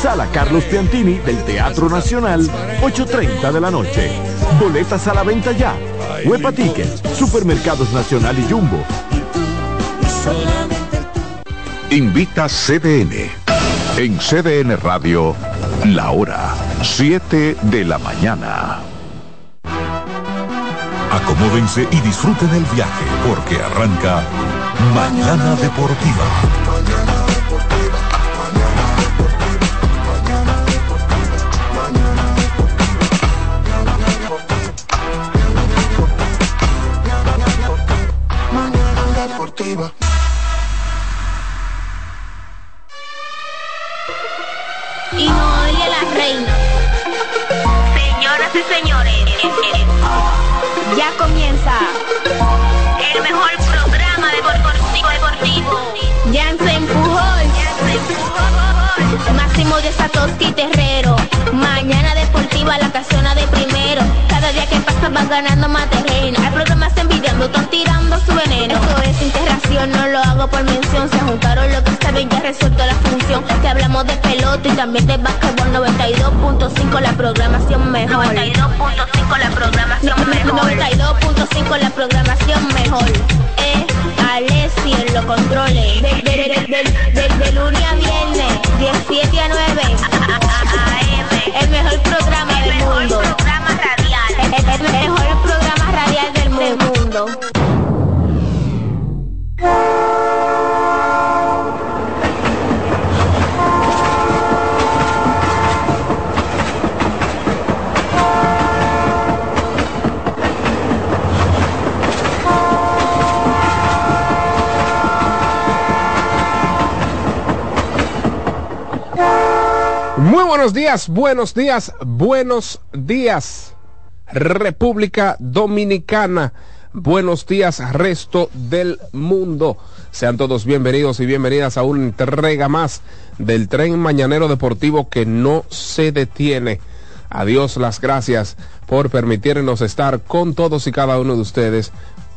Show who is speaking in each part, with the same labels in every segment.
Speaker 1: Sala Carlos Piantini del Teatro Nacional, 8.30 de la noche. Boletas a la venta ya. Huepa Tickets, Supermercados Nacional y Jumbo.
Speaker 2: Invita CDN. En CDN Radio, la hora 7 de la mañana. Acomódense y disfruten el viaje porque arranca Mañana Deportiva.
Speaker 3: Y Noelia la reina. Señoras y señores, ya comienza el mejor programa deportivo deportivo. Jansen Pujol, Máximo de Satoshi Terrero. Mañana deportiva la casona de primero. Cada día que pasa van ganando más terreno. Hay programas envidiando, están tirando su veneno. Esto es interacción, no lo hago por mención. Se juntaron lo que saben, ya resuelto la función. Que hablamos de pelota y también de básquetbol 92.5 la programación mejor. 92.5 la programación mejor. 92.5 la programación mejor. Eh, Alessi en los controles.
Speaker 4: Muy buenos días, buenos días, buenos días, República Dominicana. Buenos días, resto del mundo. Sean todos bienvenidos y bienvenidas a una entrega más del tren mañanero deportivo que no se detiene. Adiós, las gracias por permitirnos estar con todos y cada uno de ustedes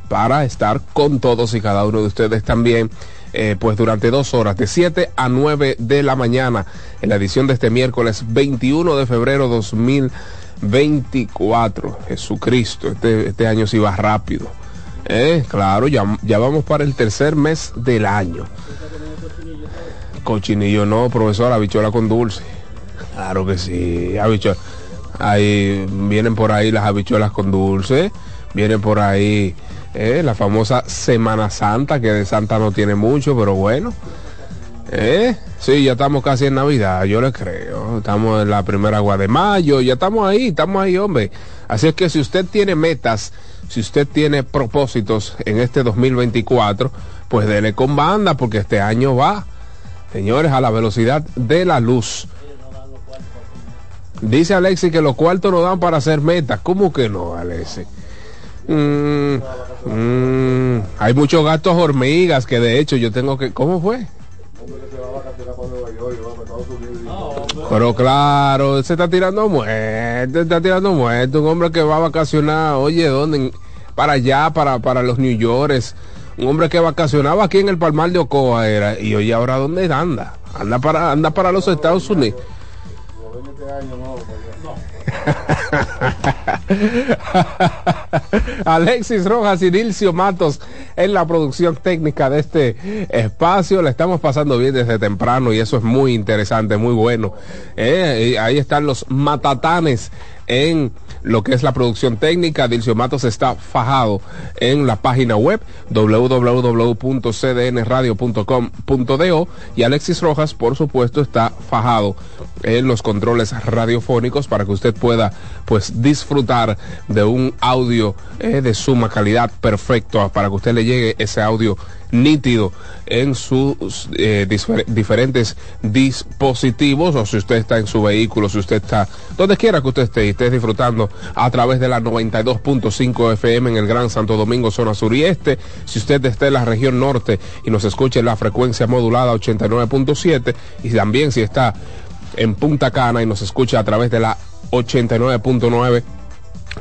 Speaker 4: para estar con todos y cada uno de ustedes también, eh, pues durante dos horas, de 7 a 9 de la mañana, en la edición de este miércoles 21 de febrero 2024. Jesucristo, este, este año sí va rápido. Eh, claro, ya, ya vamos para el tercer mes del año. Cochinillo no, profesor, habichuela con dulce. Claro que sí, habichuela. Ahí vienen por ahí las habichuelas con dulce, vienen por ahí eh, la famosa Semana Santa, que de Santa no tiene mucho, pero bueno. Eh, sí, ya estamos casi en Navidad, yo le creo. Estamos en la primera agua de mayo, ya estamos ahí, estamos ahí, hombre. Así es que si usted tiene metas, si usted tiene propósitos en este 2024, pues dele con banda, porque este año va, señores, a la velocidad de la luz. Dice Alexi que los cuartos no dan para hacer metas. ¿Cómo que no, Alexi? Mm, mm, hay muchos gastos hormigas que de hecho yo tengo que... ¿Cómo fue? Pero claro, se está tirando muerto, se está tirando muerto. Un hombre que va a vacacionar, oye, ¿dónde? Para allá, para, para los New Yorkers. Un hombre que vacacionaba aquí en el Palmar de Ocoa era. Y oye, ahora ¿dónde anda? Anda para, anda para los Estados Unidos. Alexis Rojas y Dilcio Matos en la producción técnica de este espacio. La estamos pasando bien desde temprano y eso es muy interesante, muy bueno. Eh, ahí están los matatanes en lo que es la producción técnica. Dilcio Matos está fajado en la página web www.cdnradio.com.do y Alexis Rojas, por supuesto, está fajado en los controles radiofónicos para que usted pueda pues disfrutar de un audio eh, de suma calidad perfecto para que usted le llegue ese audio nítido en sus eh, diferentes dispositivos o si usted está en su vehículo, si usted está donde quiera que usted esté y esté disfrutando a través de la 92.5 FM en el Gran Santo Domingo, zona sur y este, si usted está en la región norte y nos escucha en la frecuencia modulada 89.7 y también si está en Punta Cana y nos escucha a través de la 89.9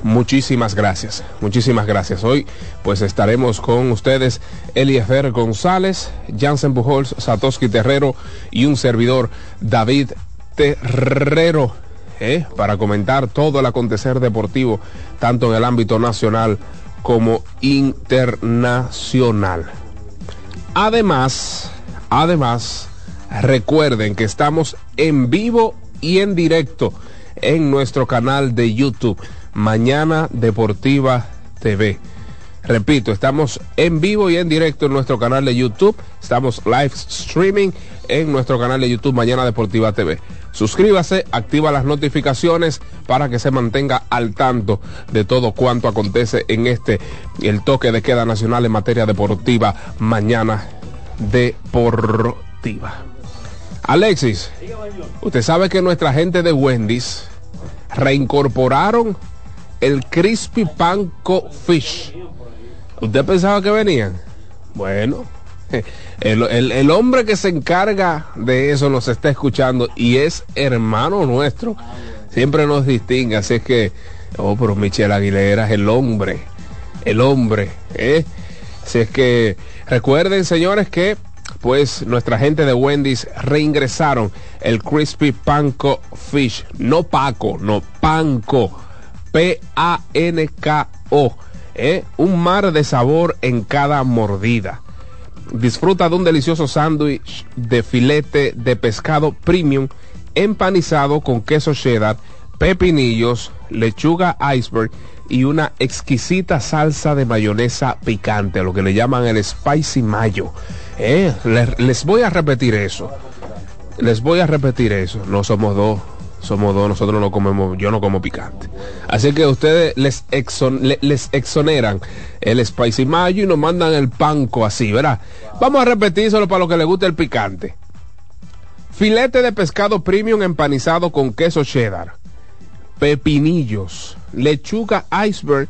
Speaker 4: Muchísimas gracias, muchísimas gracias. Hoy pues estaremos con ustedes Eliezer González, Jansen Bujols, Satoshi Terrero y un servidor David Terrero ¿eh? para comentar todo el acontecer deportivo, tanto en el ámbito nacional como internacional. Además, además, recuerden que estamos en vivo y en directo en nuestro canal de YouTube, Mañana Deportiva TV. Repito, estamos en vivo y en directo en nuestro canal de YouTube. Estamos live streaming en nuestro canal de YouTube Mañana Deportiva TV. Suscríbase, activa las notificaciones para que se mantenga al tanto de todo cuanto acontece en este, el toque de queda nacional en materia deportiva Mañana Deportiva. Alexis, usted sabe que nuestra gente de Wendy's reincorporaron el Crispy Panko Fish. ¿Usted pensaba que venían? Bueno, el, hombre que se encarga de eso nos está escuchando y es hermano nuestro. Siempre nos distingue, así es que, oh, pero Michelle Aguilera es el hombre, el hombre, ¿eh? Así es que recuerden, señores, que pues nuestra gente de Wendy's reingresaron el Crispy Panko Fish, no Paco, no Panko, P-A-N-K-O, ¿eh? un mar de sabor en cada mordida. Disfruta de un delicioso sándwich de filete de pescado premium empanizado con queso cheddar, pepinillos, lechuga iceberg y una exquisita salsa de mayonesa picante, lo que le llaman el spicy mayo. Eh, les, voy a repetir eso. Les voy a repetir eso. No somos dos somos dos, nosotros no comemos, yo no como picante. Así que ustedes les, les exoneran el spicy mayo y nos mandan el panco así, ¿verdad? Vamos a repetírselo para los que les guste el picante. Filete de pescado premium empanizado con queso cheddar, pepinillos, lechuga iceberg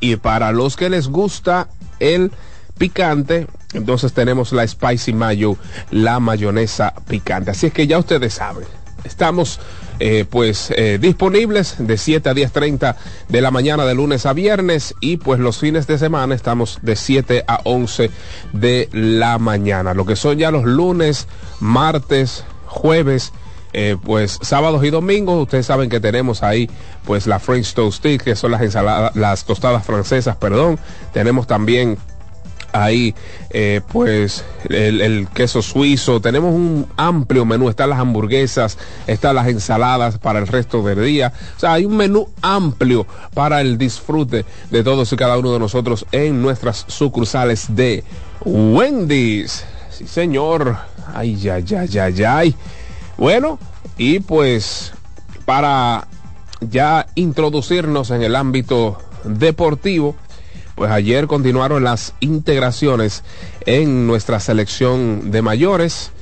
Speaker 4: y para los que les gusta el picante, entonces tenemos la spicy mayo, la mayonesa picante. Así es que ya ustedes saben, estamos eh, pues eh, disponibles de 7 a 10.30 de la mañana de lunes a viernes y pues los fines de semana estamos de 7 a 11 de la mañana. Lo que son ya los lunes, martes, jueves. Eh, pues sábados y domingos ustedes saben que tenemos ahí pues la French Toast Stick que son las ensaladas las tostadas francesas perdón tenemos también ahí eh, pues el, queso suizo, tenemos un amplio menú, están las hamburguesas, están las ensaladas para el resto del día, o sea, hay un menú amplio para el disfrute de todos y cada uno de nosotros en nuestras sucursales de Wendy's. Sí, señor. Ay, ya, ya, ya, ya. Bueno, y pues para ya introducirnos en el ámbito deportivo, pues ayer continuaron las integraciones en nuestra selección de mayores.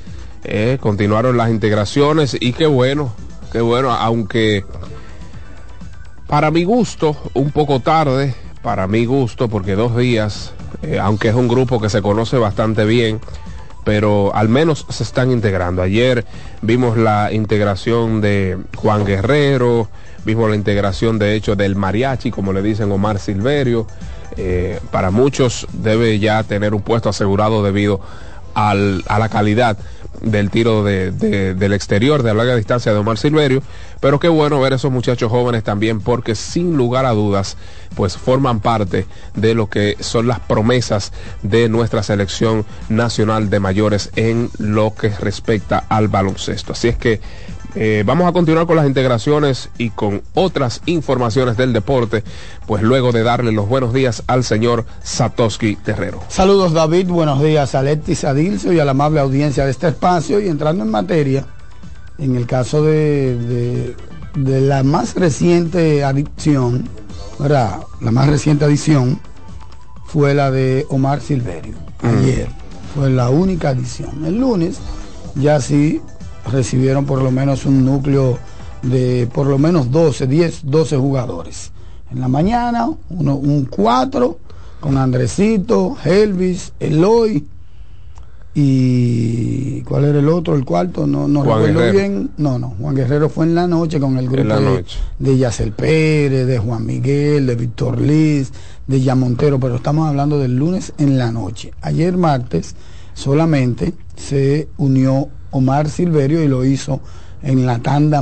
Speaker 4: Eh, continuaron las integraciones y qué bueno, qué bueno, aunque para mi gusto, un poco tarde, para mi gusto, porque dos días, eh, aunque es un grupo que se conoce bastante bien, pero al menos se están integrando. Ayer vimos la integración de Juan Guerrero, vimos la integración de hecho del mariachi, como le dicen Omar Silverio, eh, para muchos debe ya tener un puesto asegurado debido a la calidad del tiro del exterior de larga distancia de Omar Silverio, pero qué bueno ver esos muchachos jóvenes también porque sin lugar a dudas pues forman parte de lo que son las promesas de nuestra selección nacional de mayores en lo que respecta al baloncesto. Así es que eh, vamos a continuar con las integraciones y con otras informaciones del deporte, pues luego de darle los buenos días al señor Satoshi Terrero.
Speaker 5: Saludos David, buenos días a Letis Adilso y a la amable audiencia de este espacio y entrando en materia, en el caso de, de, la más reciente adicción, ¿verdad? La más reciente adición fue la de Omar Silverio, mm. ayer. Fue la única adición. El lunes ya sí recibieron por lo menos un núcleo de por lo menos 12, 10, 12 jugadores. En la mañana, uno, un 4 con Andresito, Elvis, Eloy y ¿cuál era el otro? El cuarto, no, no recuerdo bien. No, no, Juan Guerrero fue en la noche con el grupo de, de Yacel Pérez, de Juan Miguel, de Víctor Liz, de Yamontero, pero estamos hablando del lunes en la noche. Ayer martes solamente se unió Omar Silverio y lo hizo en la tanda